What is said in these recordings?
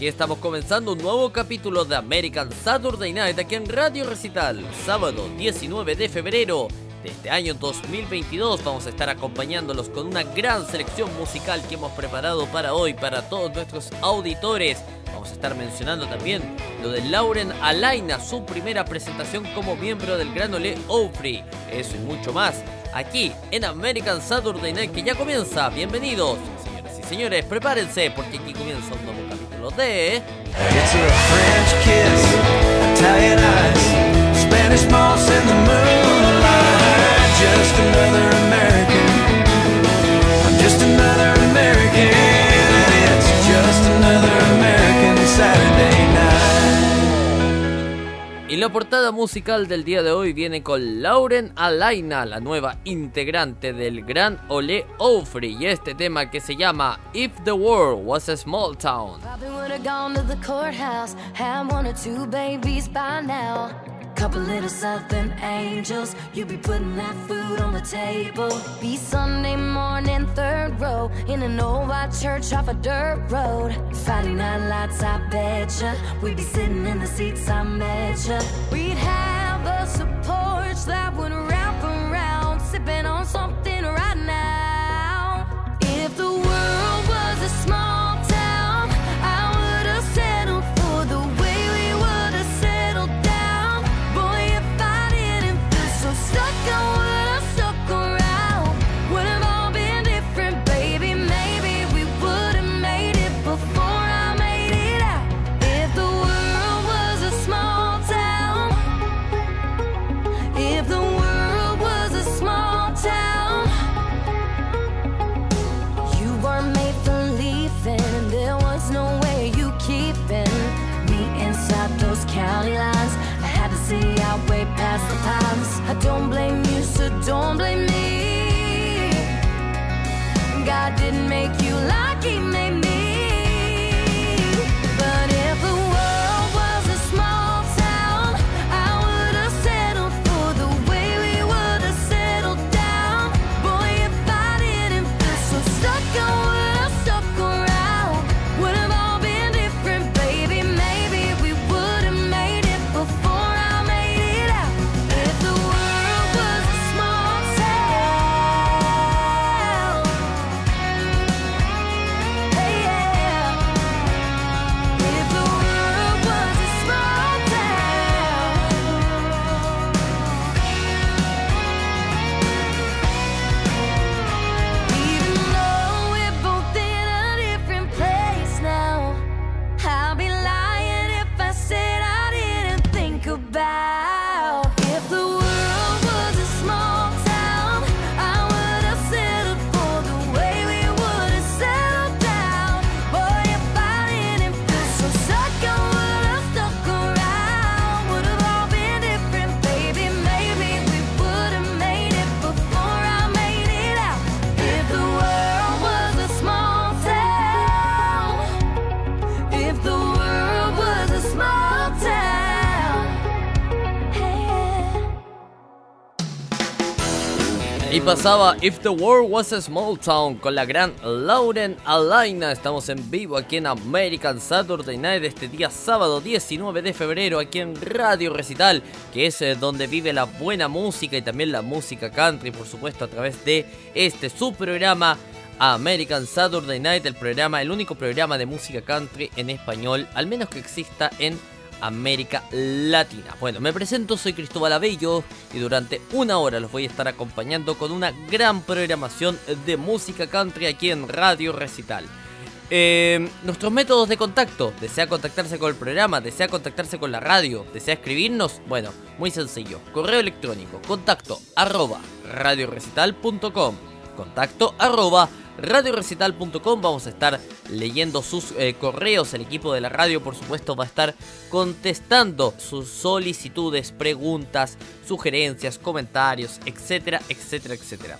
Aquí estamos comenzando un nuevo capítulo de American Saturday Night aquí en Radio Recital, sábado 19 de febrero de este año 2022. Vamos a estar acompañándolos con una gran selección musical que hemos preparado para hoy, para todos nuestros auditores. Vamos a estar mencionando también lo de Lauren Alaina, su primera presentación como miembro del Gran Ole Ofri. Eso y mucho más aquí en American Saturday Night que ya comienza. Bienvenidos, señoras y señores, prepárense porque aquí comienza un nuevo capítulo de It's a French kiss, Italian eyes, Spanish moss in the moonlight. Just another American. I'm just another American. It's just another American Saturday. Y la portada musical del día de hoy viene con Lauren Alaina, la nueva integrante del Gran Ole Ofri, y este tema que se llama If the World Was a Small Town. Couple little southern angels, you be putting that food on the table. Be Sunday morning, third row, in an old white church off a dirt road. Friday night lights, I betcha, we'd be sitting in the seats, I met ya. We'd have a porch that would wrap around, sipping on something right now. Pasaba If the World Was a Small Town con la gran Lauren Alaina. Estamos en vivo aquí en American Saturday Night este día sábado 19 de febrero aquí en Radio Recital, que es eh, donde vive la buena música y también la música country, por supuesto, a través de este su programa American Saturday Night, el programa, el único programa de música country en español, al menos que exista en América Latina. Bueno, me presento, soy Cristóbal Abello y durante una hora los voy a estar acompañando con una gran programación de música country aquí en Radio Recital. Eh, nuestros métodos de contacto, desea contactarse con el programa, desea contactarse con la radio, desea escribirnos, bueno, muy sencillo, correo electrónico, contacto arroba radiorecital.com, contacto arroba radiorecital.com. Vamos a estar leyendo sus eh, correos. El equipo de la radio, por supuesto, va a estar contestando sus solicitudes, preguntas, sugerencias, comentarios, etcétera, etcétera, etcétera.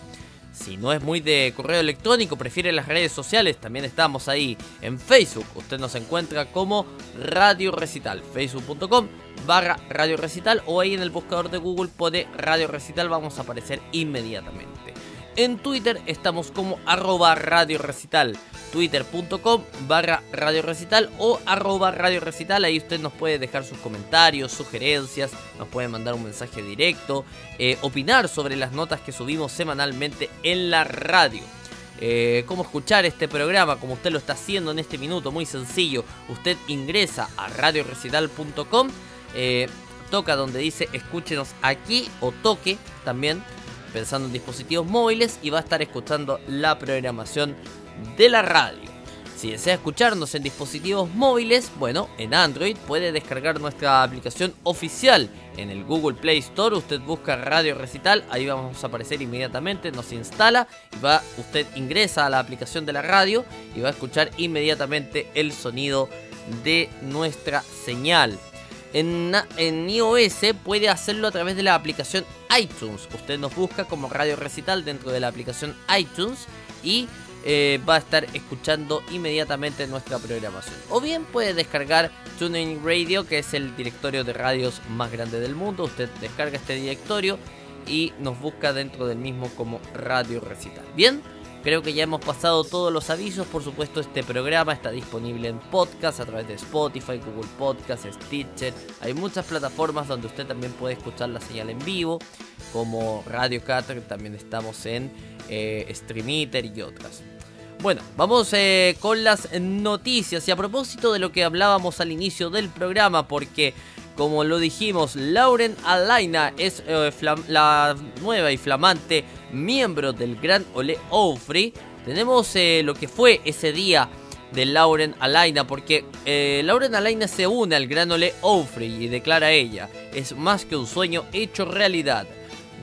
Si no es muy de correo electrónico, prefiere las redes sociales, también estamos ahí en Facebook. Usted nos encuentra como Radio Recital, facebook.com barra Radio Recital o ahí en el buscador de Google pone Radio Recital, vamos a aparecer inmediatamente. En Twitter estamos como arroba radio recital, twitter.com barra radio recital o arroba radio recital. Ahí usted nos puede dejar sus comentarios, sugerencias, nos puede mandar un mensaje directo, eh, opinar sobre las notas que subimos semanalmente en la radio. Eh, cómo escuchar este programa, como usted lo está haciendo en este minuto, muy sencillo. Usted ingresa a radiorecital.com, eh, toca donde dice escúchenos aquí o toque también, pensando en dispositivos móviles y va a estar escuchando la programación de la radio. Si desea escucharnos en dispositivos móviles, bueno, en Android puede descargar nuestra aplicación oficial en el Google Play Store. Usted busca Radio Recital, ahí vamos a aparecer inmediatamente, nos instala y va, usted ingresa a la aplicación de la radio y va a escuchar inmediatamente el sonido de nuestra señal. En, iOS puede hacerlo a través de la aplicación iTunes. Usted nos busca como Radio Recital dentro de la aplicación iTunes y eh, va a estar escuchando inmediatamente nuestra programación. O bien puede descargar TuneIn Radio, que es el directorio de radios más grande del mundo. Usted descarga este directorio y nos busca dentro del mismo como Radio Recital. Bien, creo que ya hemos pasado todos los avisos. Por supuesto, este programa está disponible en podcast a través de Spotify, Google Podcast, Stitcher. Hay muchas plataformas donde usted también puede escuchar la señal en vivo, como Radio Cat, también estamos en eh, y otras. Bueno, vamos eh, con las noticias y a propósito de lo que hablábamos al inicio del programa, porque como lo dijimos, Lauren Alaina es eh, la nueva y flamante miembro del Gran Ole Ofri. Tenemos eh, lo que fue ese día de Lauren Alaina, porque Lauren Alaina se une al Gran Ole Ofri y declara ella, es más que un sueño hecho realidad.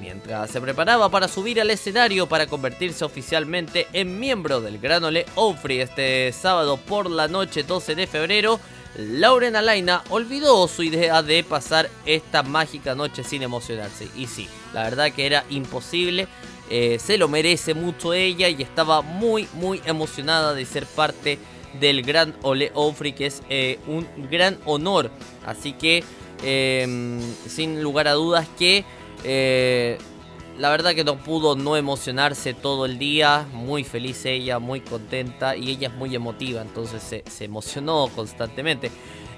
Mientras se preparaba para subir al escenario para convertirse oficialmente en miembro del Gran Ole Ofri este sábado por la noche 12 de febrero, Lauren Alaina olvidó su idea de pasar esta mágica noche sin emocionarse. Y sí, la verdad que era imposible, eh, se lo merece mucho ella y estaba muy muy emocionada de ser parte del Gran Ole Ofri que es eh, un gran honor. Así que em, sin lugar a dudas que eh, la verdad que no pudo no emocionarse todo el día, muy feliz ella, muy contenta y ella es muy emotiva, entonces se, emocionó constantemente.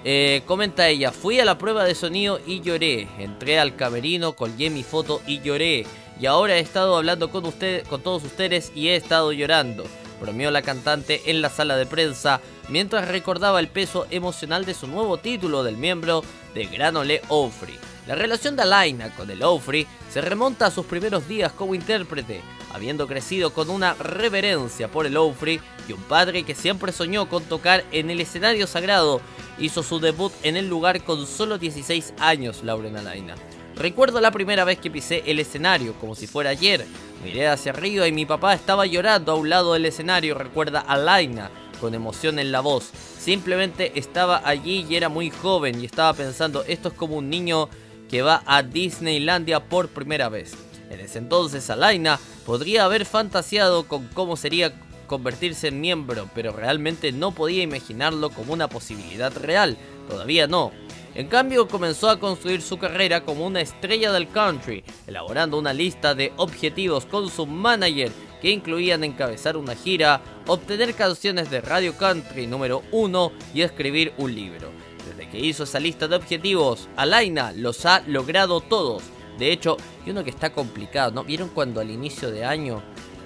Eh, comenta ella, fui a la prueba de sonido y lloré, entré al camerino, colgué mi foto y lloré, y ahora he estado hablando con, ustedes, con todos ustedes y he estado llorando, bromeó la cantante en la sala de prensa mientras recordaba el peso emocional de su nuevo título del miembro de Granole Ofri. La relación de Alaina con el Ofri se remonta a sus primeros días como intérprete, habiendo crecido con una reverencia por el Ofri y un padre que siempre soñó con tocar en el escenario sagrado. Hizo su debut en el lugar con solo 16 años, Lauren Alaina. Recuerdo la primera vez que pisé el escenario, como si fuera ayer. Miré hacia arriba y mi papá estaba llorando a un lado del escenario, recuerda Alaina, con emoción en la voz. Simplemente estaba allí y era muy joven y estaba pensando, esto es como un niño que va a Disneylandia por primera vez. En ese entonces Alaina podría haber fantaseado con cómo sería convertirse en miembro, pero realmente no podía imaginarlo como una posibilidad real, todavía no. En cambio, comenzó a construir su carrera como una estrella del country, elaborando una lista de objetivos con su manager que incluían encabezar una gira, obtener canciones de Radio Country número 1 y escribir un libro que hizo esa lista de objetivos, Alaina los ha logrado todos. De hecho, y uno que está complicado, ¿no? ¿Vieron cuando al inicio de año,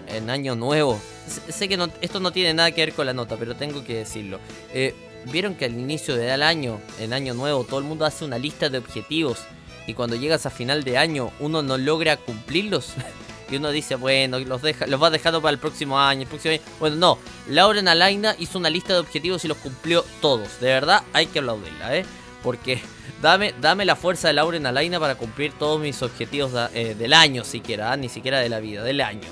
en año nuevo, sé que esto no tiene nada que ver con la nota, pero tengo que decirlo. Eh, ¿Vieron que al inicio del año, en año nuevo, todo el mundo hace una lista de objetivos y cuando llegas a final de año uno no logra cumplirlos? y uno dice, bueno, los, deja, los va dejando para el próximo año, el próximo año. Bueno, no, Lauren Alaina hizo una lista de objetivos y los cumplió todos. De verdad, hay que aplaudirla, ¿eh? Porque dame, dame la fuerza de Lauren Alaina para cumplir todos mis objetivos eh, del año, siquiera, ¿ah? ni siquiera de la vida, del año.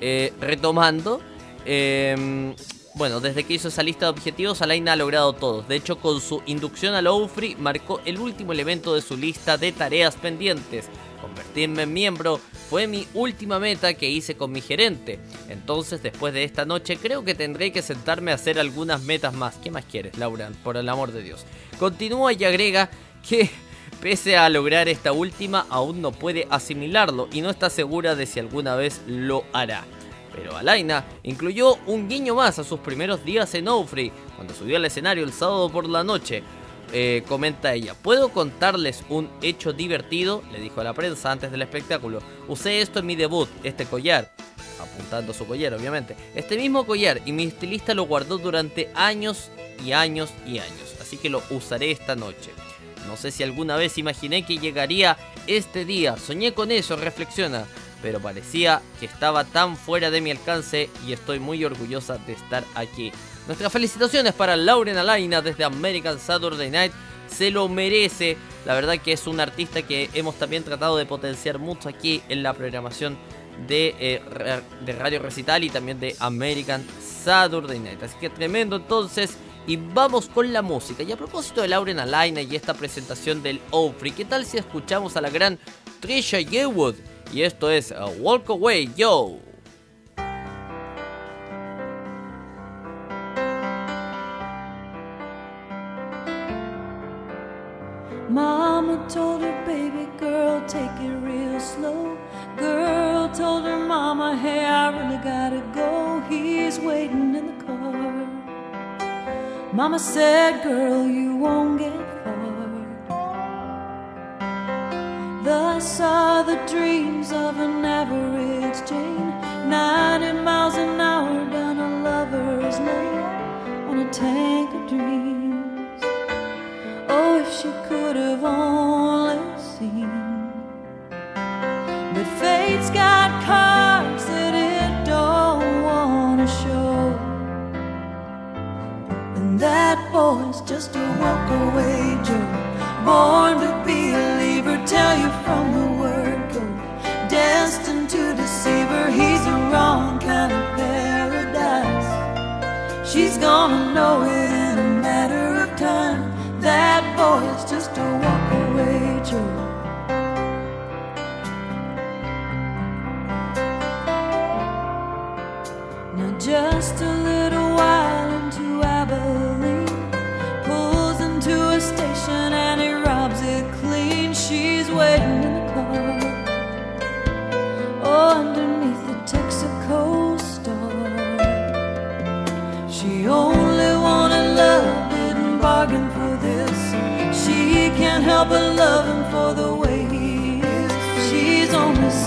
Eh, retomando, em, bueno, desde que hizo esa lista de objetivos, Alaina ha logrado todos. De hecho, con su inducción al OUFRI, marcó el último elemento de su lista de tareas pendientes. Convertirme en miembro fue mi última meta que hice con mi gerente. Entonces, después de esta noche, creo que tendré que sentarme a hacer algunas metas más. ¿Qué más quieres, Laura? Por el amor de Dios. Continúa y agrega que Pese a lograr esta última, aún no puede asimilarlo y no está segura de si alguna vez lo hará. Pero Alaina incluyó un guiño más a sus primeros días en Ofri, cuando subió al escenario el sábado por la noche. Eh, comenta ella, ¿puedo contarles un hecho divertido? Le dijo a la prensa antes del espectáculo. Usé esto en mi debut, este collar apuntando su collar obviamente. Este mismo collar y mi estilista lo guardó durante años y años y años, así que lo usaré esta noche. No sé si alguna vez imaginé que llegaría este día, soñé con eso, reflexiona, pero parecía que estaba tan fuera de mi alcance y estoy muy orgullosa de estar aquí. Nuestras felicitaciones para Lauren Alaina desde American Saturday Night, se lo merece. La verdad que es un artista que hemos también tratado de potenciar mucho aquí en la programación de, eh, Radio Recital y también de American Saturday Night. Así que tremendo entonces. Y vamos con la música. Y a propósito de Lauren Alaina y esta presentación del Ofri, ¿qué tal si escuchamos a la gran Trisha Yearwood? Y esto es uh, Walk Away Yo. Mama told her baby girl, take it real slow. Girl told her mama, hey, I really gotta go. He's waiting in the car. Mama said, girl, you won't get far. Thus are the dreams of an average Jane. 90 miles an hour down a lover's lane on a tank could have only seen. But fate's got cards that it don't wanna show. And that boy's just a walk away Joe. Born to be a lever, tell you from the word go. Destined to deceive her, he's the wrong kind of paradise. She's gonna know it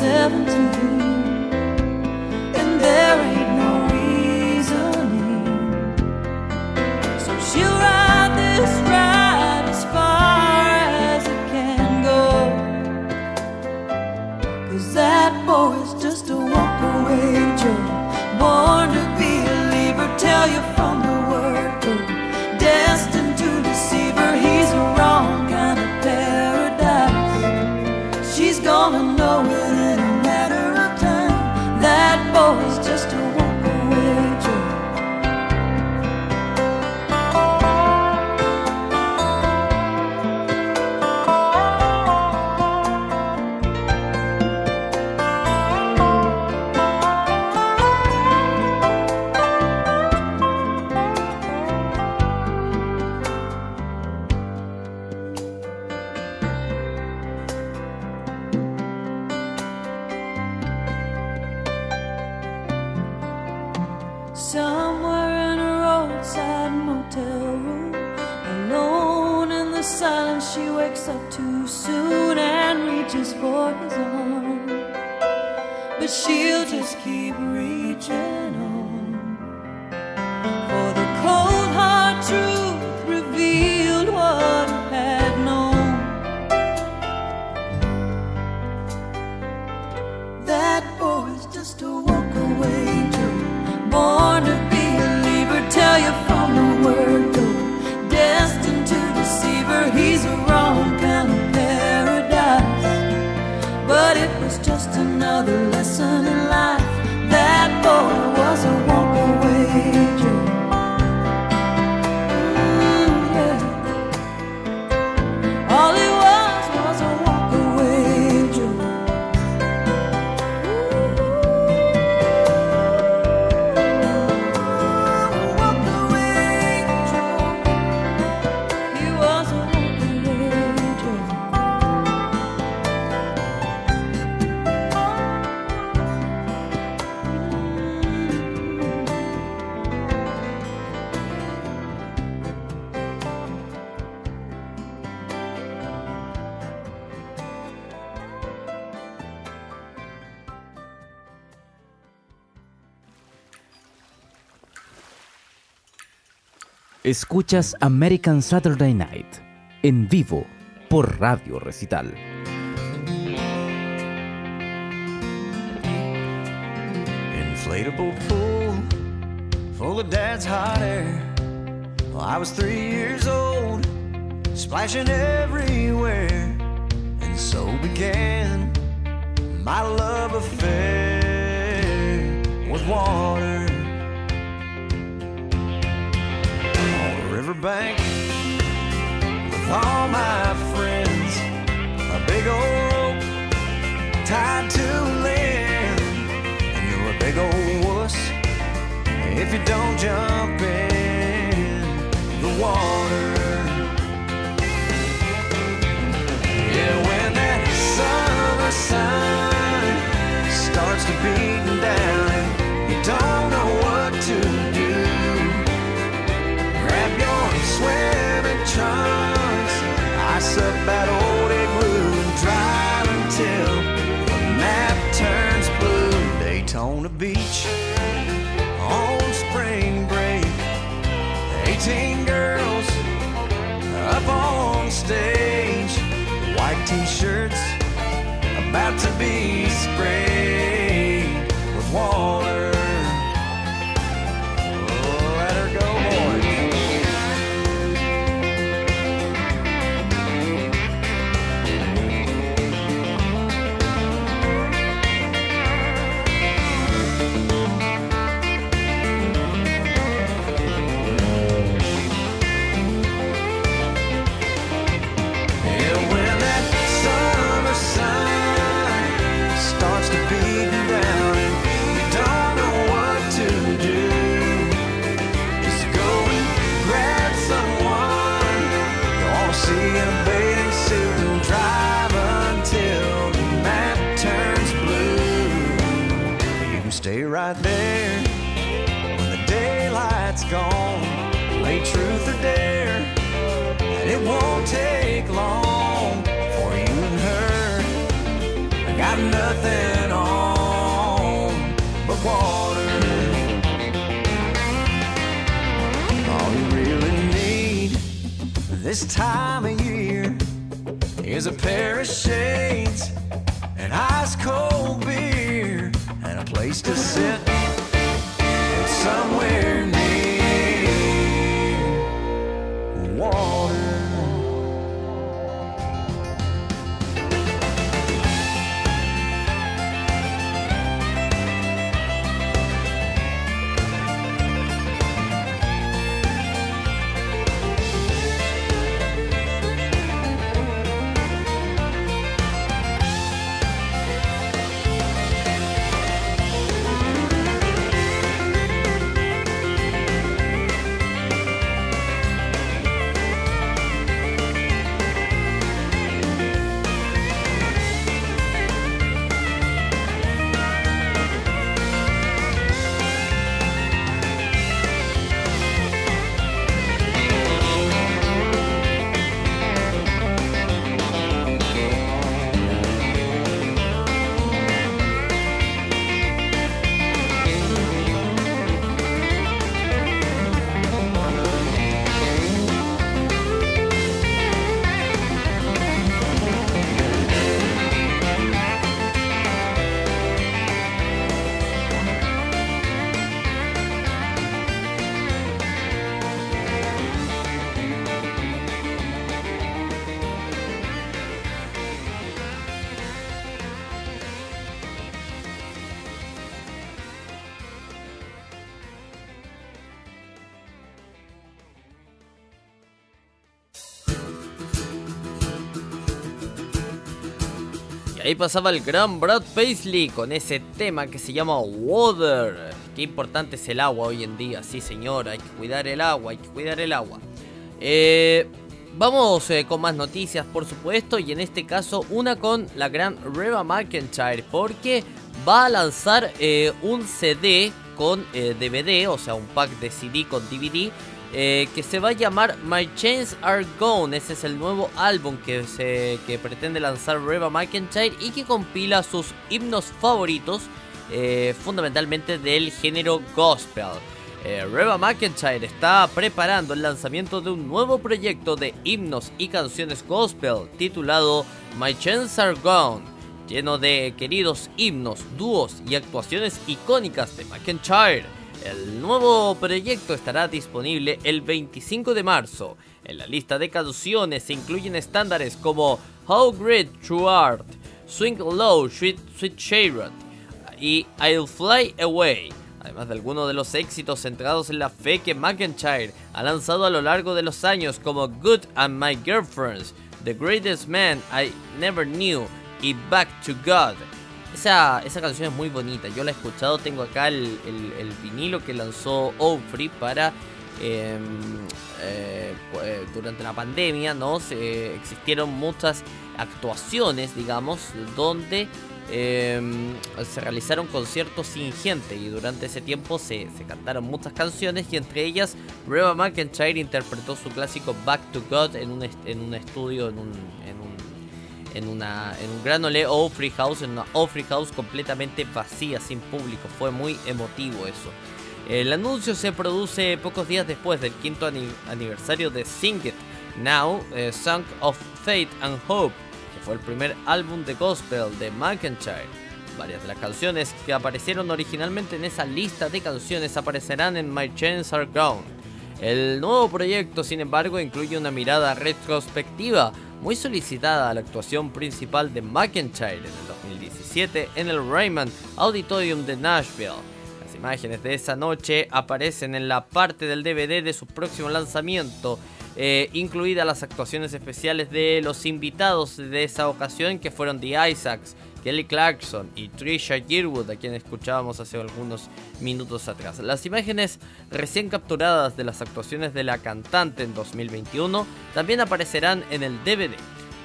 myself Escuchas American Saturday Night en vivo por Radio Recital. Inflatable pool full of dad's hot air. Well, I was three years old, splashing everywhere. And so began my love affair with water. Riverbank with all my friends, a big old rope tied to land. And you're a big old wuss if you don't jump in the water. Yeah, when that summer sun starts to beat down up that old igloo and drive until the map turns blue. Daytona Beach on spring break. 18 girls up on stage, white t-shirts about to be sprayed nothing on but water. All you really need this time of year is a pair of shades, an ice cold beer, and a place to sit somewhere near ahí pasaba el gran Brad Paisley con ese tema que se llama Water. Qué importante es el agua hoy en día, sí señor, hay que cuidar el agua, hay que cuidar el agua. Eh, vamos eh, con más noticias, por supuesto, y en este caso una con la gran Reba McIntyre, porque va a lanzar eh, un CD con DVD, o sea, un pack de CD con DVD, eh, que se va a llamar My Chains Are Gone. Ese es el nuevo álbum que, se, que pretende lanzar Reba McIntyre y que compila sus himnos favoritos, eh, fundamentalmente del género gospel. Eh, Reba McIntyre está preparando el lanzamiento de un nuevo proyecto de himnos y canciones gospel titulado My Chance Are Gone, lleno de queridos himnos, dúos y actuaciones icónicas de McIntyre. El nuevo proyecto estará disponible el 25 de marzo. En la lista de canciones se incluyen estándares como How Great True Art, Swing Low, Sweet, Sweet Chariot y I'll Fly Away además de algunos de los éxitos centrados en la fe que McIntyre ha lanzado a lo largo de los años como Good and My Girlfriends, The Greatest Man I Never Knew y Back to God. Esa, esa canción es muy bonita, yo la he escuchado, tengo acá el, el- el vinilo que lanzó Ofri para... eh, eh, eh, durante la pandemia, ¿no? Se, existieron muchas actuaciones, digamos, donde eh, se realizaron conciertos sin gente y durante ese tiempo se, se cantaron muchas canciones y entre ellas Reba McIntyre interpretó su clásico Back to God en un, en un estudio, en un, en en una, en un gran olé Free House, en una Free House completamente vacía, sin público. Fue muy emotivo eso. El anuncio se produce pocos días después del quinto ani- aniversario de Sing It Now, eh, Song of Faith and Hope, que fue el primer álbum de gospel de McIntyre. Varias de las canciones que aparecieron originalmente en esa lista de canciones aparecerán en My Chance Are Gone. El nuevo proyecto, sin embargo, incluye una mirada retrospectiva muy solicitada a la actuación principal de McIntyre en el 2017 en el Raymond Auditorium de Nashville. Las imágenes de esa noche aparecen en la parte del DVD de su próximo lanzamiento, eh, incluidas las actuaciones especiales de los invitados de esa ocasión que fueron The Isaacs, Kelly Clarkson y Trisha Yearwood, a quien escuchábamos hace algunos minutos atrás. Las imágenes recién capturadas de las actuaciones de la cantante en 2021 también aparecerán en el DVD.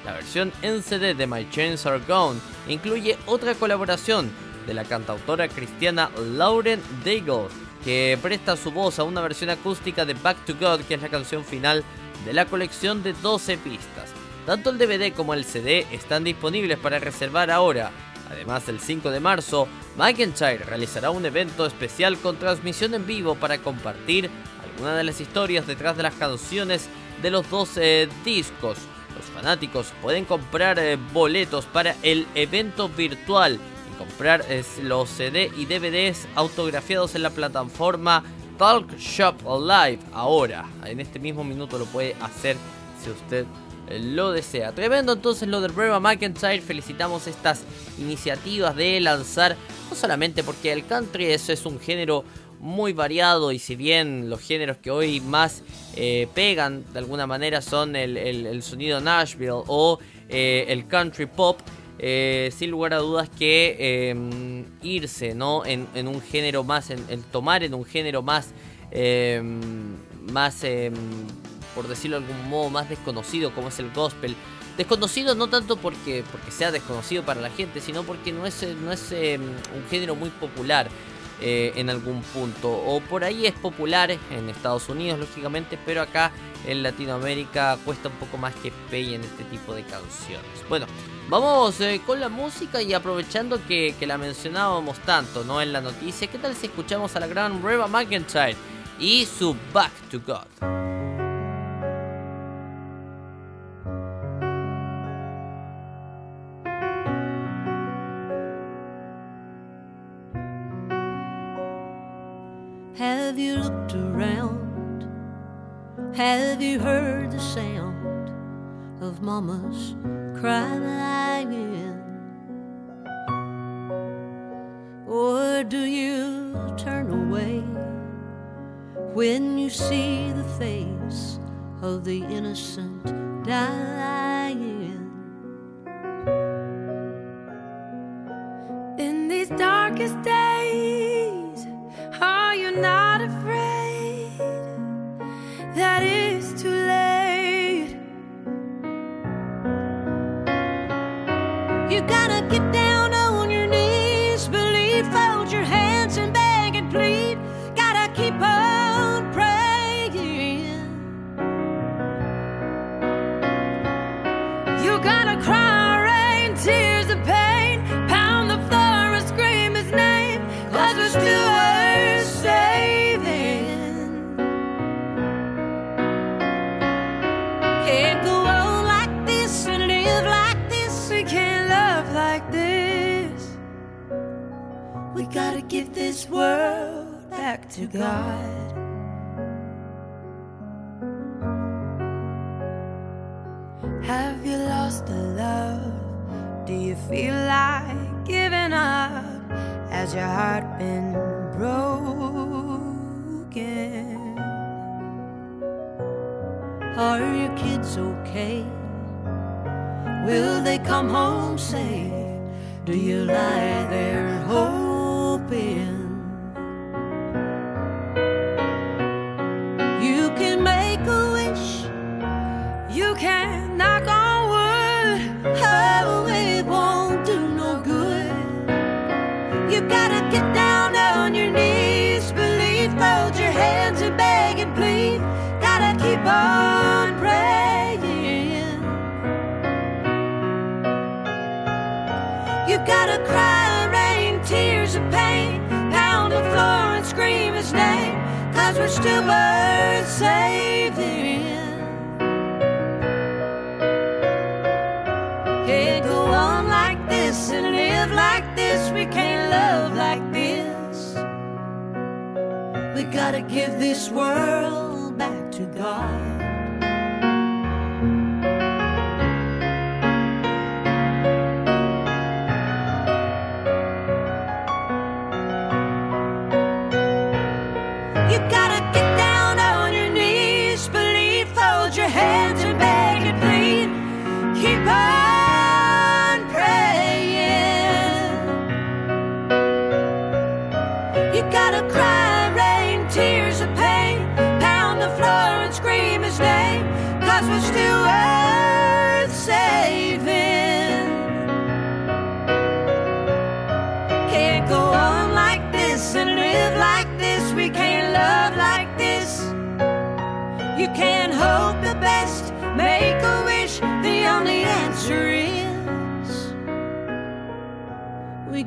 La versión en CD de My Chains Are Gone incluye otra colaboración de la cantautora cristiana Lauren Daigle, que presta su voz a una versión acústica de Back to God, que es la canción final de la colección de 12 pistas. Tanto el DVD como el CD están disponibles para reservar ahora. Además, el 5 de marzo, McIntyre realizará un evento especial con transmisión en vivo para compartir algunas de las historias detrás de las canciones de los 12 discos. Los fanáticos pueden comprar eh, boletos para el evento virtual y comprar eh, los CD y DVDs autografiados en la plataforma Talk Shop Live ahora. En este mismo minuto lo puede hacer si usted eh, lo desea. Tremendo entonces lo de Reba McIntyre. Felicitamos estas iniciativas de lanzar, no solamente porque el country eso es un género muy variado y si bien los géneros que hoy más eh, pegan de alguna manera son el, el- sonido Nashville o eh, el country pop, eh, sin lugar a dudas que eh, irse ¿no? en, en un género más, en, en tomar en un género más, eh, más eh, por decirlo de algún modo, más desconocido como es el gospel. Desconocido no tanto porque, porque sea desconocido para la gente, sino porque no es, eh, no es eh, un género muy popular eh, en algún punto. O por ahí es popular en Estados Unidos, lógicamente, pero acá en Latinoamérica cuesta un poco más que peguen este tipo de canciones. Bueno, vamos con la música y aprovechando que, que la mencionábamos tanto ¿no? en la noticia, ¿qué tal si escuchamos a la gran Reba McIntyre y su Back to God? Have you looked around? Have you heard the sound of mama's crying? Or do you turn away when you see the face of the innocent dying? In these darkest days, are you not this world back to God. Have you lost the love? Do you feel like giving up? Has your heart been broken? Are your kids okay? Will they come home safe? Do you lie there hoping? Can't go on like this and live like this. We can't love like this. We gotta give this world back to God.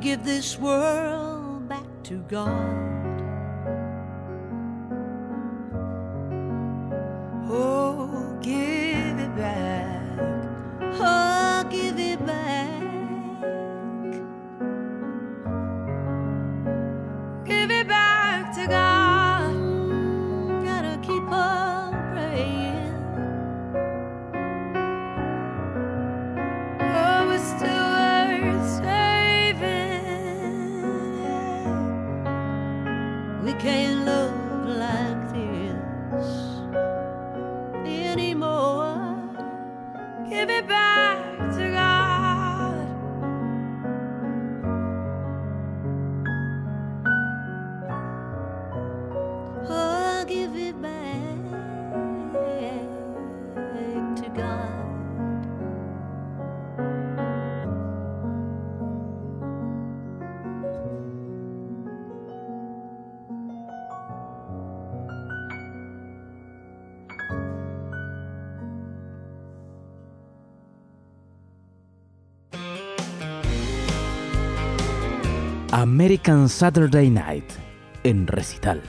Give this world back to God. American Saturday Night en recital.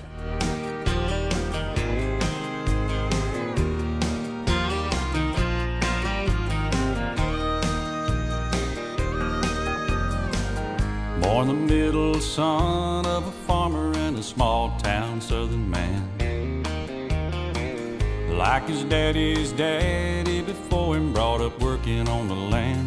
Born the middle son of a farmer in a small town southern man. Like his daddy's daddy before him, brought up working on the land.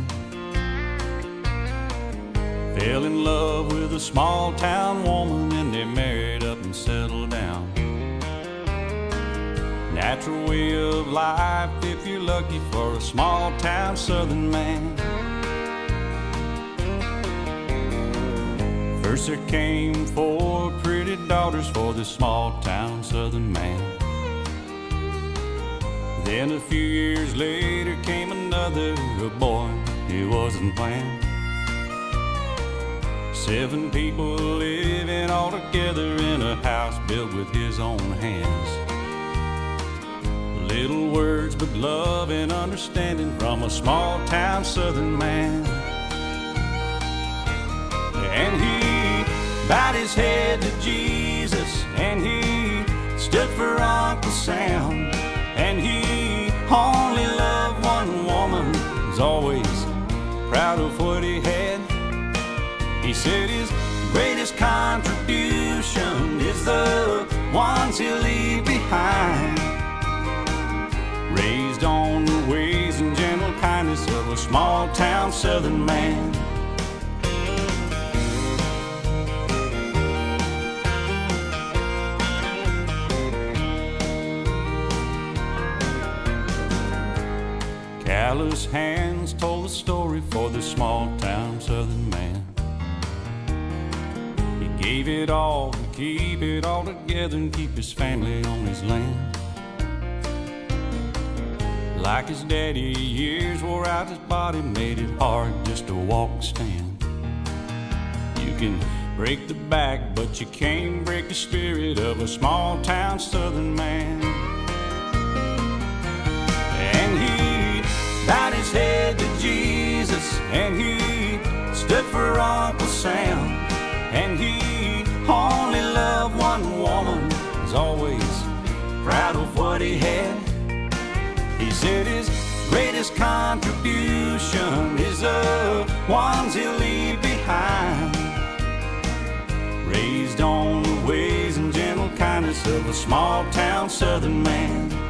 Fell in love with a small town woman and they married up and settled down. Natural way of life if you're lucky for a small town southern man. First there came four pretty daughters for this small town southern man. Then a few years later came another boy, he wasn't planned. Seven people living all together in a house built with his own hands. Little words, but love and understanding from a small town southern man. And he bowed his head to Jesus, and he stood for Uncle Sam. And he only loved one woman, was always proud of what he had. He said his greatest contribution is the ones he'll leave behind. Raised on the ways and gentle kindness of a small town southern man. Callous hands told the story for this small town southern man. Gave it all to keep it all together and keep his family on his land. Like his daddy, years wore out his body, made it hard just to walk and stand. You can break the back, but you can't break the spirit of a small town southern man. And he bowed his head to Jesus, and he stood for Uncle Sam. And he only loved one woman, was always proud of what he had. He said his greatest contribution is the ones he'll leave behind. Raised on the ways and gentle kindness of a small town southern man.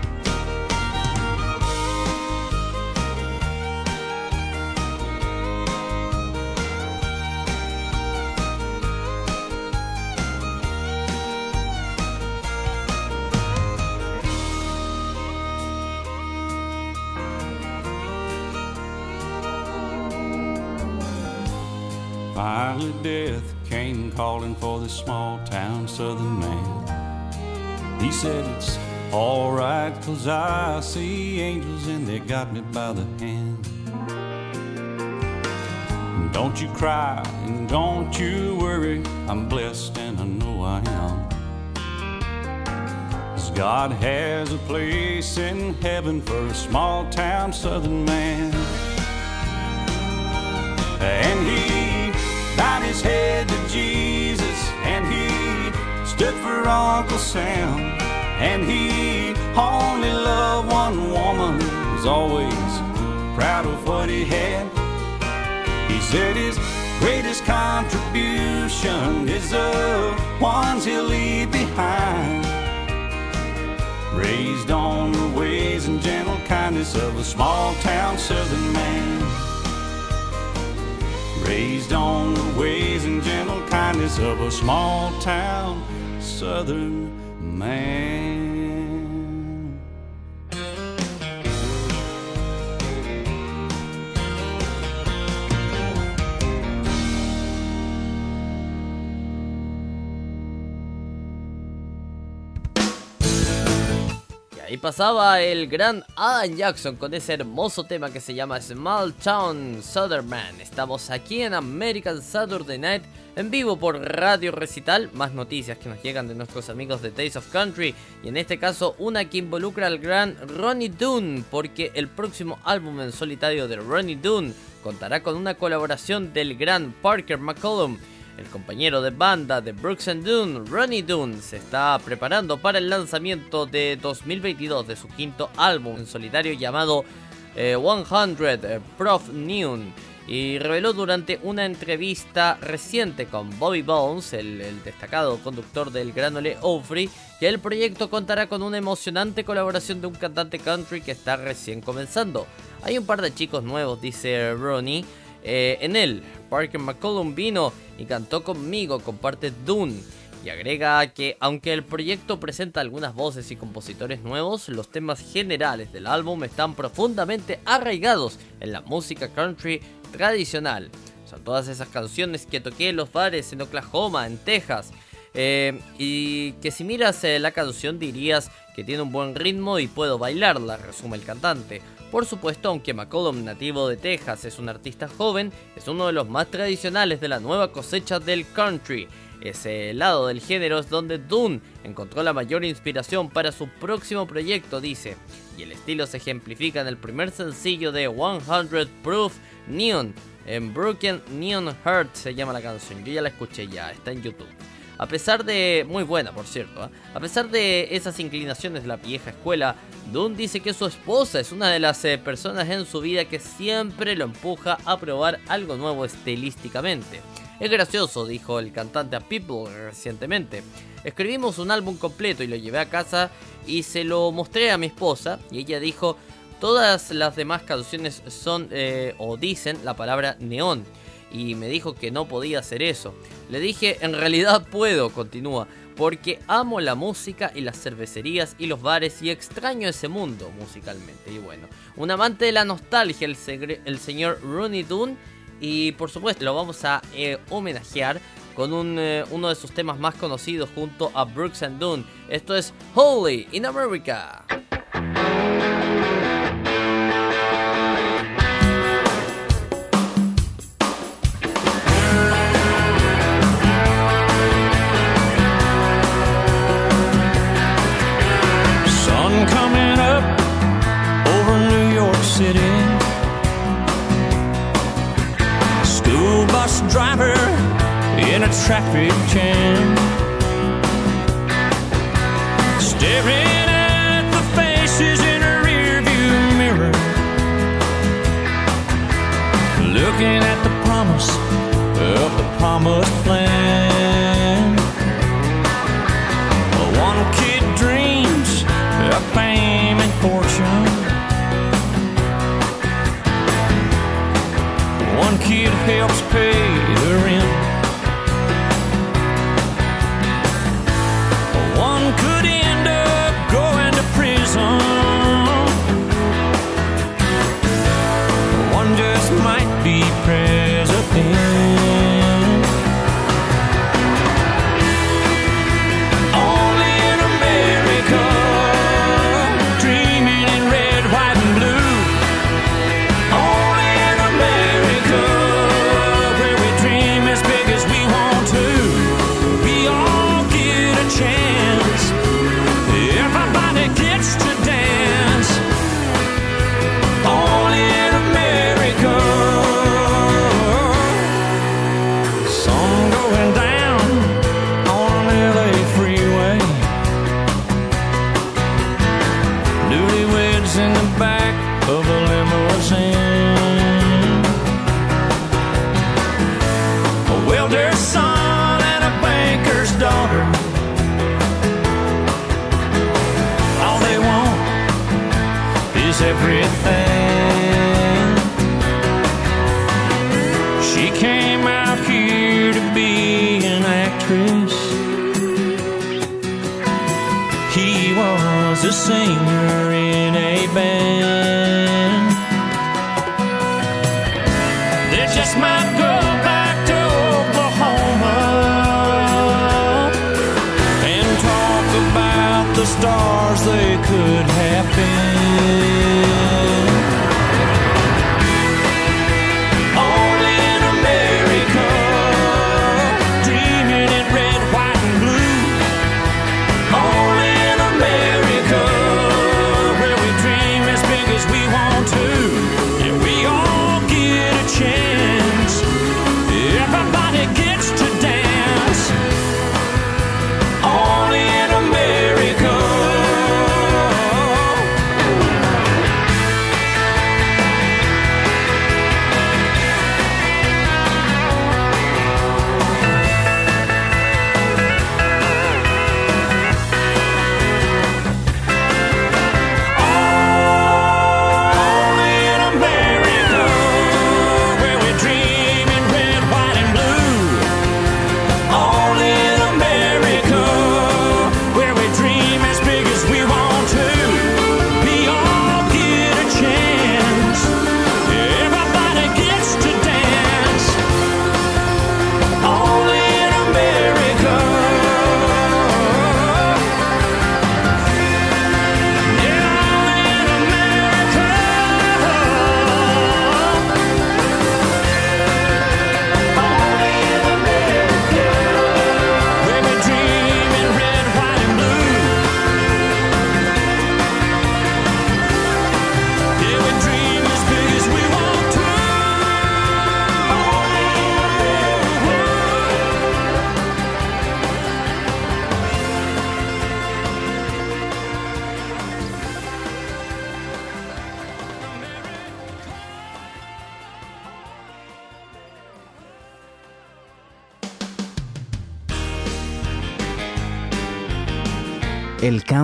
Calling for this small town southern man. He said, It's alright, cause I see angels and they got me by the hand. Don't you cry and don't you worry, I'm blessed and I know I am. 'Cause God has a place in heaven for a small town southern man. And he bowed his head to Jesus, and he stood for Uncle Sam. And he only loved one woman, was always proud of what he had. He said his greatest contribution is the ones he'll leave behind. Raised on the ways and gentle kindness of a small town southern man. Raised on the ways and gentle kindness of a small town southern man. Ahí pasaba el gran Adam Jackson con ese hermoso tema que se llama Small Town Southern Man. Estamos aquí en American Saturday Night en vivo por Radio Recital. Más noticias que nos llegan de nuestros amigos de Taste of Country. Y en este caso una que involucra al gran Ronnie Dunn. Porque el próximo álbum en solitario de Ronnie Dunn contará con una colaboración del gran Parker McCollum. El compañero de banda de Brooks and Dunn, Ronnie Dunn, se está preparando para el lanzamiento de 2022 de su quinto álbum en solitario llamado eh, 100 eh, Prof Noon y reveló durante una entrevista reciente con Bobby Bones, el, destacado conductor del Gran Ole Opry, que el proyecto contará con una emocionante colaboración de un cantante country que está recién comenzando. Hay un par de chicos nuevos, dice Ronnie. Eh, en él, Parker McCollum vino y cantó conmigo, comparte Dune. Y agrega que aunque el proyecto presenta algunas voces y compositores nuevos, los temas generales del álbum están profundamente arraigados en la música country tradicional. Son todas esas canciones que toqué en los bares en Oklahoma, en Texas. Eh, y que si miras eh, la canción dirías que tiene un buen ritmo y puedo bailarla, resume el cantante. Por supuesto, aunque McCollum, nativo de Texas, es un artista joven, es uno de los más tradicionales de la nueva cosecha del country. Ese lado del género es donde Dune encontró la mayor inspiración para su próximo proyecto, dice. Y el estilo se ejemplifica en el primer sencillo de 100 Proof Neon. En Broken Neon Heart se llama la canción. Yo ya la escuché ya, está en YouTube. A pesar de... Muy buena, por cierto. ¿eh? A pesar de esas inclinaciones de la vieja escuela, Dunn dice que su esposa es una de las eh, personas en su vida que siempre lo empuja a probar algo nuevo estilísticamente. Es gracioso, dijo el cantante a People recientemente. Escribimos un álbum completo y lo llevé a casa y se lo mostré a mi esposa y ella dijo, todas las demás canciones son eh, o dicen la palabra neón y me dijo que no podía hacer eso. Le dije, en realidad puedo, continúa, porque amo la música y las cervecerías y los bares y extraño ese mundo musicalmente. Y bueno, un amante de la nostalgia, el, señor Rooney Dunn, y por supuesto lo vamos a eh, homenajear con un, eh, uno de sus temas más conocidos junto a Brooks and Dunn. Esto es Holy in America. A traffic jam. Staring at the faces in a rearview mirror. Looking at the promise of the promised land. One kid dreams of fame and fortune. One kid helps pay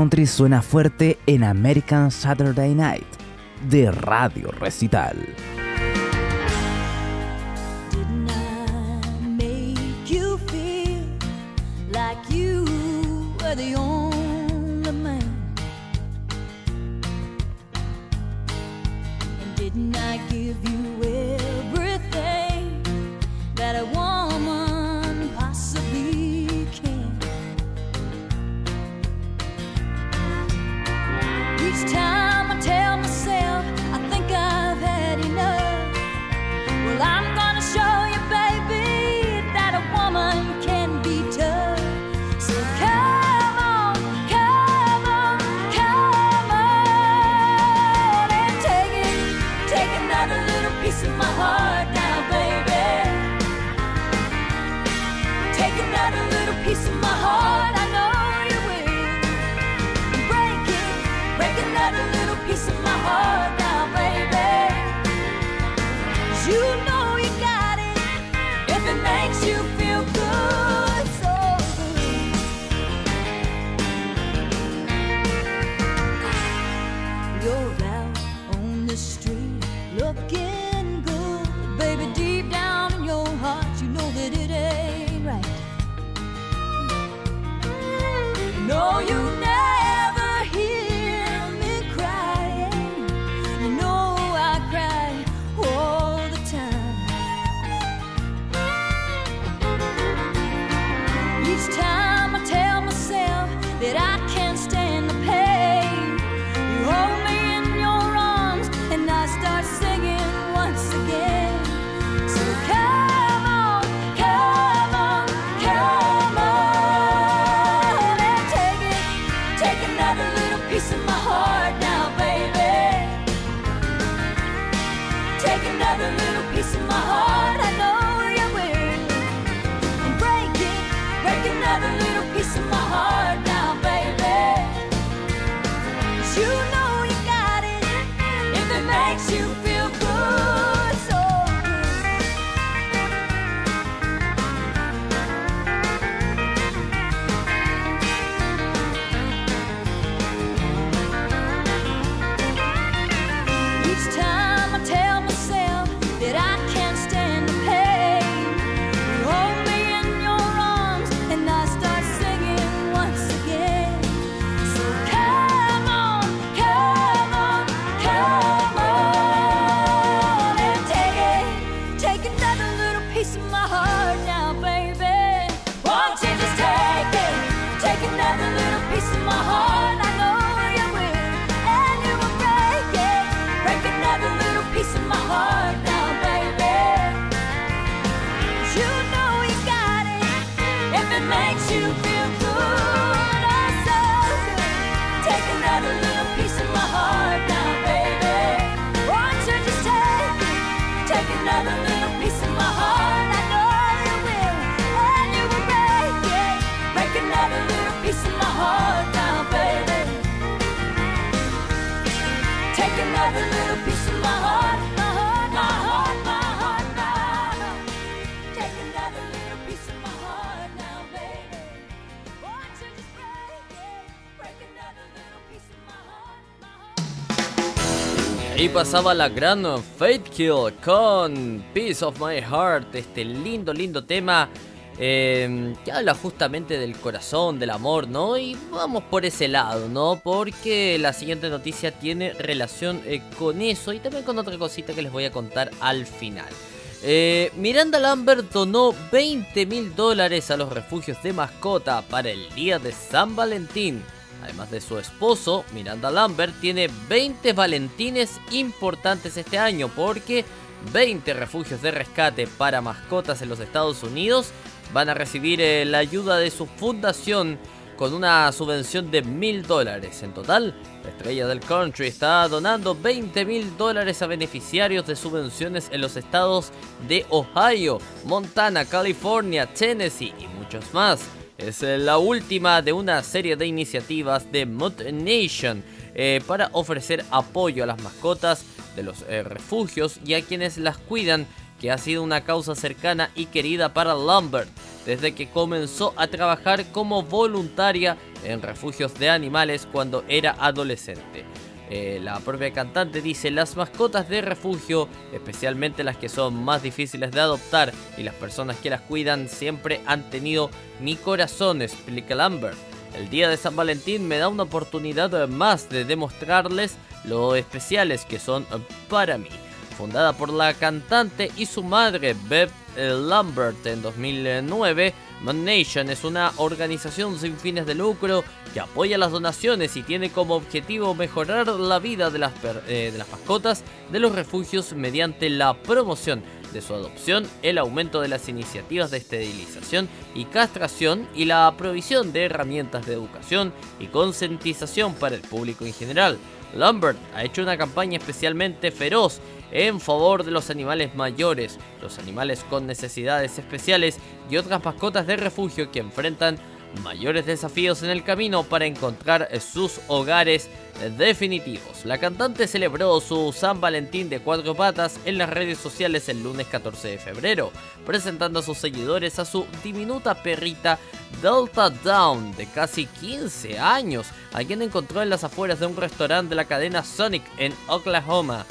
country suena fuerte en American Saturday Night de Radio Recital. Ahí pasaba la gran Fate Kill con Piece of My Heart, este lindo, lindo tema eh, que habla justamente del corazón, del amor, ¿no? Y vamos por ese lado, ¿no? Porque la siguiente noticia tiene relación eh, con eso y también con otra cosita que les voy a contar al final. Eh, Miranda Lambert donó 20 mil dólares a los refugios de mascota para el día de San Valentín. Además de su esposo, Miranda Lambert tiene 20 Valentines importantes este año porque 20 refugios de rescate para mascotas en los Estados Unidos van a recibir eh, la ayuda de su fundación con una subvención de mil dólares. En total, la estrella del country está donando 20 mil dólares a beneficiarios de subvenciones en los estados de Ohio, Montana, California, Tennessee y muchos más. Es eh, la última de una serie de iniciativas de Mod Nation eh, para ofrecer apoyo a las mascotas de los eh, refugios y a quienes las cuidan que ha sido una causa cercana y querida para Lambert desde que comenzó a trabajar como voluntaria en refugios de animales cuando era adolescente. Eh, la propia cantante dice, las mascotas de refugio, especialmente las que son más difíciles de adoptar y las personas que las cuidan, siempre han tenido mi corazón, explica Lambert. El día de San Valentín me da una oportunidad más de demostrarles lo especiales que son para mí. Fundada por la cantante y su madre Beth Lambert en 2009, Man Nation es una organización sin fines de lucro que apoya las donaciones y tiene como objetivo mejorar la vida de las, eh, de las mascotas de los refugios mediante la promoción de su adopción, el aumento de las iniciativas de esterilización y castración y la provisión de herramientas de educación y concientización para el público en general. Lambert ha hecho una campaña especialmente feroz en favor de los animales mayores, los animales con necesidades especiales y otras mascotas de refugio que enfrentan mayores desafíos en el camino para encontrar sus hogares definitivos. La cantante celebró su San Valentín de cuatro patas en las redes sociales el lunes 14 de febrero, presentando a sus seguidores a su diminuta perrita Delta Down de casi 15 años, a quien encontró en las afueras de un restaurante de la cadena Sonic en Oklahoma.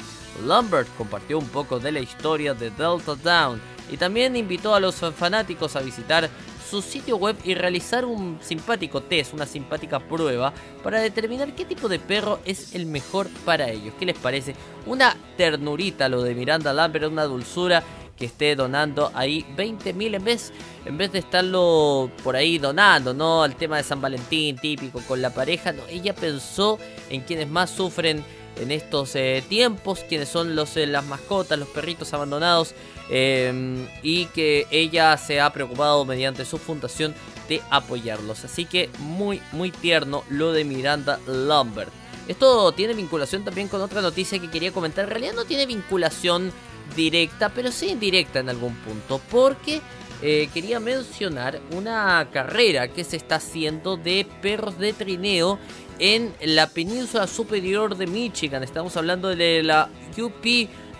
Lambert compartió un poco de la historia de Delta Down y también invitó a los fanáticos a visitar su sitio web y realizar un simpático test, una simpática prueba para determinar qué tipo de perro es el mejor para ellos. ¿Qué les parece? Una ternurita lo de Miranda Lambert, una dulzura que esté donando ahí 20.000 en vez en vez de estarlo por ahí donando, ¿no? Al tema de San Valentín típico con la pareja, no, ella pensó en quienes más sufren en estos eh, tiempos, quienes son los, eh, las mascotas, los perritos abandonados, eh, y que ella se ha preocupado mediante su fundación de apoyarlos. Así que muy, muy tierno lo de Miranda Lambert. Esto tiene vinculación también con otra noticia que quería comentar. En realidad no tiene vinculación directa, pero sí indirecta en algún punto, porque eh, quería mencionar una carrera que se está haciendo de perros de trineo en la península superior de Michigan. Estamos hablando de la UP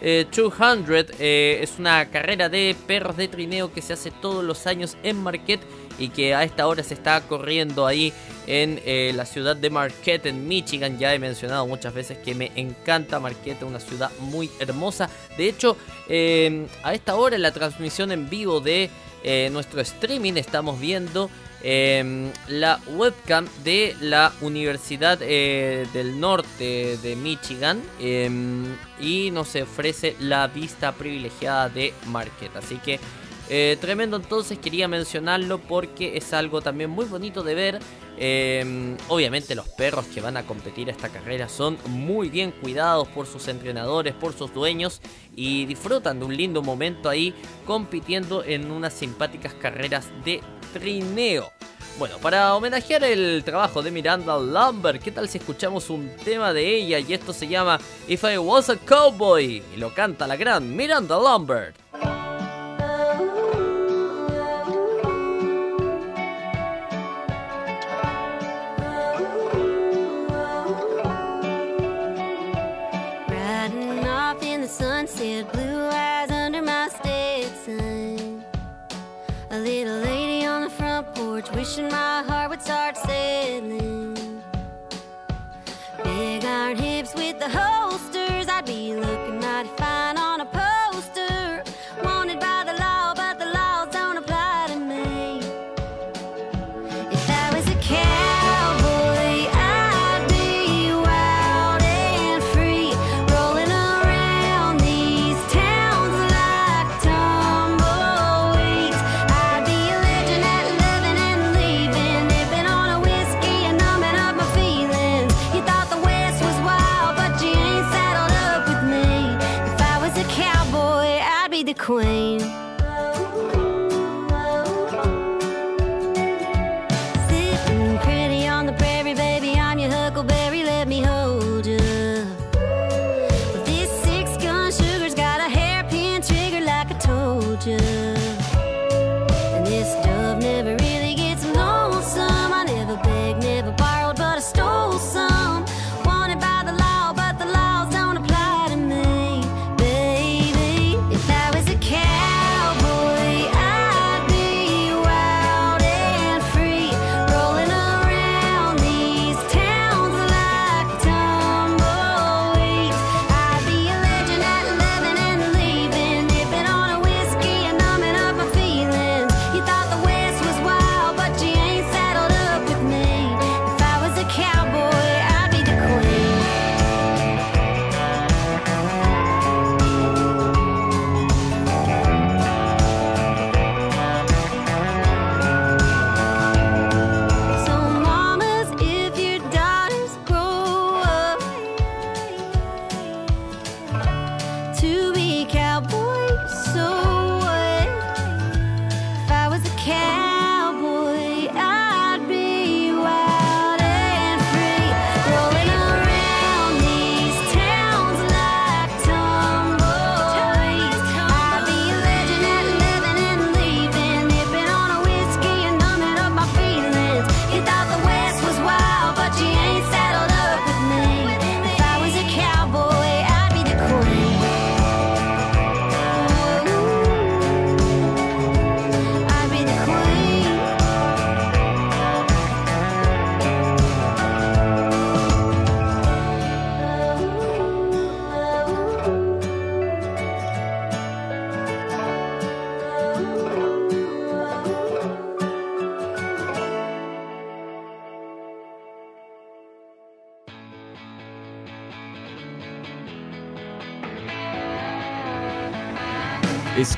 eh, 200. eh, es una carrera de perros de trineo que se hace todos los años en Marquette y que a esta hora se está corriendo ahí en eh, la ciudad de Marquette, en Michigan. Ya he mencionado muchas veces que me encanta Marquette, una ciudad muy hermosa. De hecho, eh, a esta hora en la transmisión en vivo de nuestro streaming estamos viendo eh, la webcam de la Universidad eh, del Norte de Michigan eh, y nos ofrece la vista privilegiada de Marquette. Así que eh, tremendo entonces, quería mencionarlo porque es algo también muy bonito de ver. Eh, obviamente los perros que van a competir esta carrera son muy bien cuidados por sus entrenadores, por sus dueños y disfrutan de un lindo momento ahí compitiendo en unas simpáticas carreras de trineo. Bueno, para homenajear el trabajo de Miranda Lambert, ¿qué tal si escuchamos un tema de ella? Y esto se llama If I Was a Cowboy y lo canta la gran Miranda Lambert. The sunset, blue eyes under my Stetson. A little lady on the front porch, wishing my heart would start settling. Big iron hips with the holsters,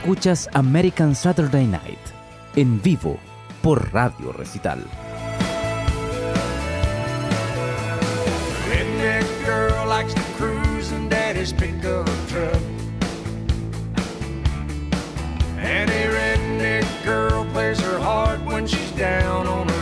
Escuchas American Saturday Night en vivo por Radio Recital. And a redneck girl plays her heart when she's down on her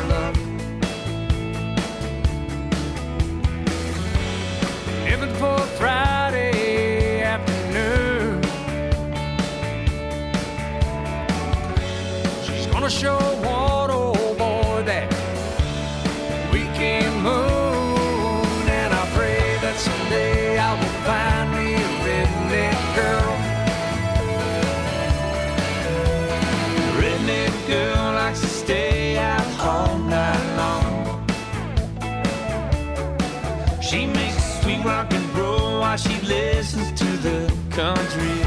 she listens to the country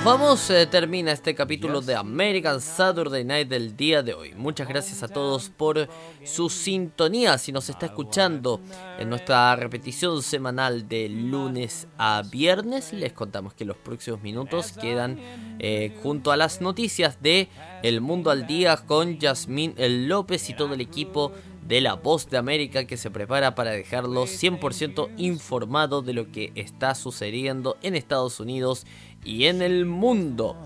nos vamos, eh, termina este capítulo de American Saturday Night del día de hoy. Muchas gracias a todos por su sintonía. Si nos está escuchando en nuestra repetición semanal de lunes a viernes, les contamos que los próximos minutos quedan eh, junto a las noticias de El Mundo al Día con Yasmín López y todo el equipo de La Voz de América que se prepara para dejarlos 100% informado de lo que está sucediendo en Estados Unidos y en el mundo.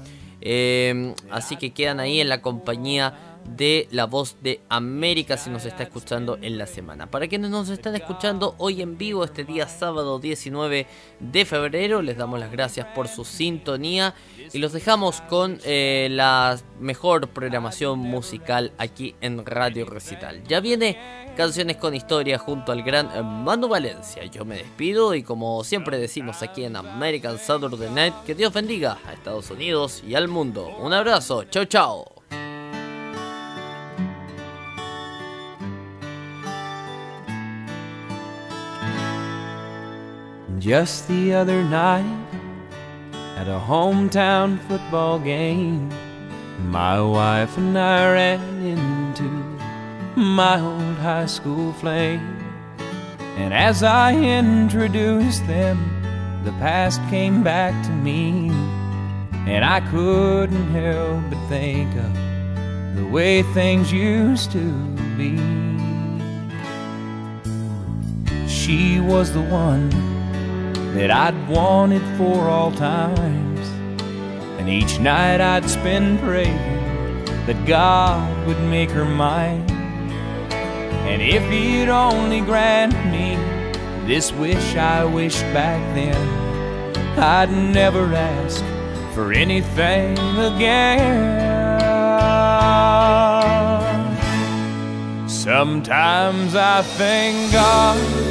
Eh, así que quedan ahí en la compañía de La Voz de América si nos está escuchando en la semana. Para quienes nos están escuchando hoy en vivo, este día sábado 19 de febrero, les damos las gracias por su sintonía y los dejamos con eh, la mejor programación musical aquí en Radio Recital. Ya viene Canciones con Historia junto al gran eh, Manu Valencia. Yo me despido y como siempre decimos aquí en American Saturday Night, que Dios bendiga a Estados Unidos y al mundo. Un abrazo, chao chao. Just the other night, at a hometown football game, my wife and I ran into my old high school flame. And as I introduced them, the past came back to me. And I couldn't help but think of the way things used to be. She was the one that I'd wanted for all times. And each night I'd spend praying that God would make her mine. And if He'd only grant me this wish I wished back then, I'd never ask for anything again. Sometimes I thank God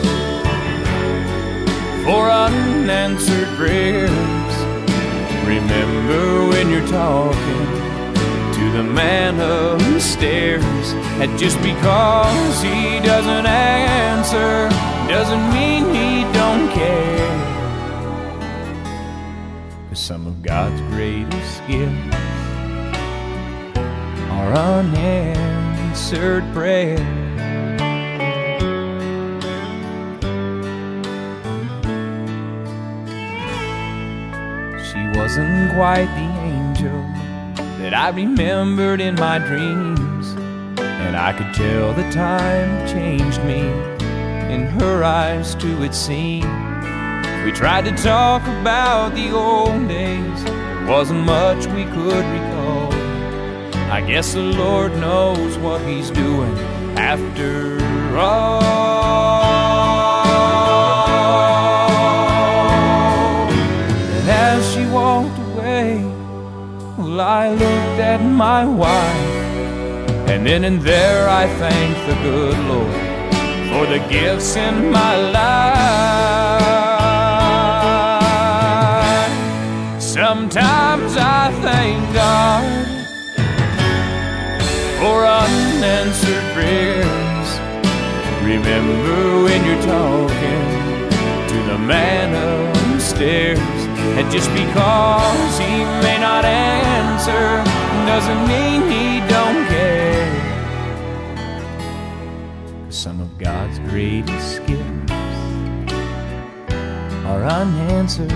for unanswered prayers. Remember when you're talking to the man upstairs. And just because he doesn't answer doesn't mean he don't care. Cause some of God's greatest gifts are unanswered prayers. Wasn't quite the angel that I remembered in my dreams. And I could tell the time changed me. In her eyes, too, it seemed. We tried to talk about the old days. There wasn't much we could recall. I guess the Lord knows what He's doing after all. I looked at my wife, and then and there I thanked the good Lord for the gifts in my life. Sometimes I thank God for unanswered prayers. Remember when you're talking to the man upstairs. And just because he may not answer doesn't mean he don't care. Some of God's greatest gifts are unanswered.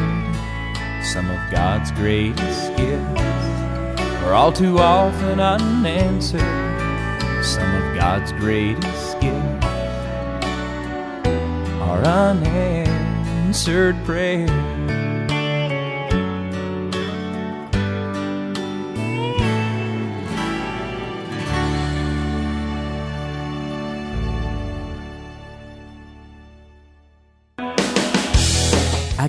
Some of God's greatest gifts are all too often unanswered. Some of God's greatest gifts are unanswered prayers.